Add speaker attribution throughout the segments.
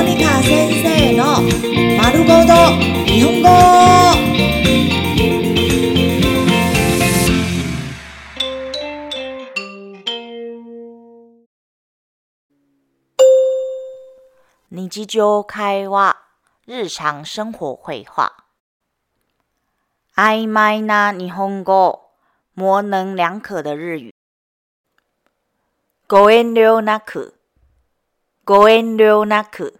Speaker 1: モニカ先生の丸ごと日本語。
Speaker 2: 日常会話、日常生活会話。曖昧な日本語、模棱两可的日語。ご遠慮なく、ご遠慮なく、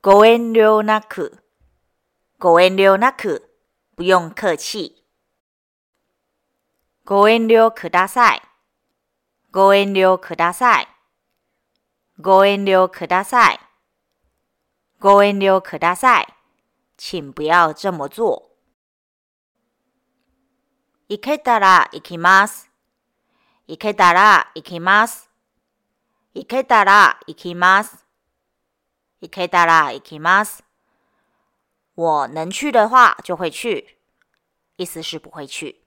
Speaker 2: ご遠慮なく、ご遠慮なく、不用客氣。ご遠慮ください。ご遠慮ください。ご遠慮ください。ご遠慮ください。请不要这么做。行けたら行きます。行けたら行きます。行けたら行きます。行けたら行きます。我能去的话就会去，意思是不会去。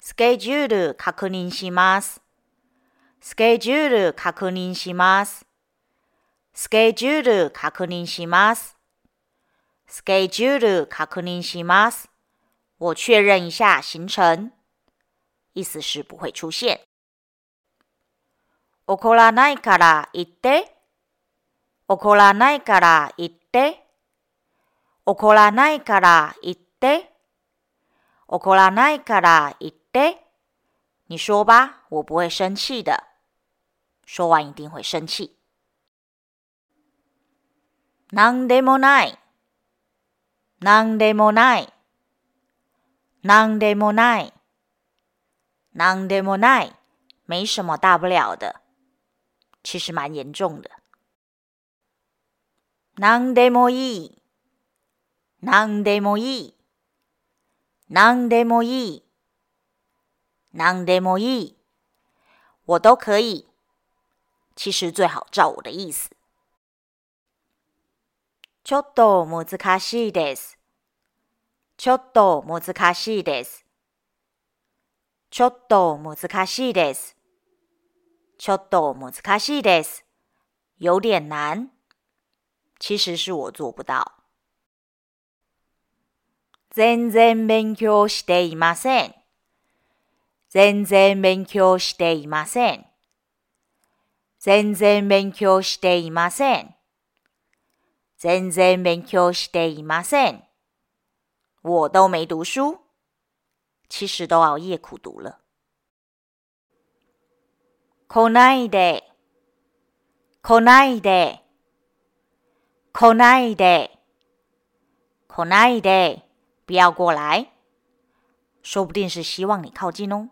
Speaker 2: スケジュール確認します。スケジュール確認します。スケジュール確認します。スケジュール確認します。我确认一下行程，意思是不会出现。 怒らないから言って。怒らないから言って。怒らないから言って。怒らないから言って。你说吧，我不会生气的。说完一定会生气。なんでもない。なんでもない。なんでもない。なんでもない。没什么大不了的。其实蛮严重的。なんでもいい。なんでもいい。なんでもいい。なんでもいい。我都可以。其实最好照我的意思。ちょっと難しいです。ちょっと難しいです。ちょっと難しいです。ちょっと難しいです。有点难。其实是我做不到。全然勉強していません。全然勉強していません。全然勉強していません。全然勉強していません。我都没读书，其实都熬夜苦读了。来ないで、来ないで、来ないで、来ないで，不要过来，说不定是希望你靠近哦。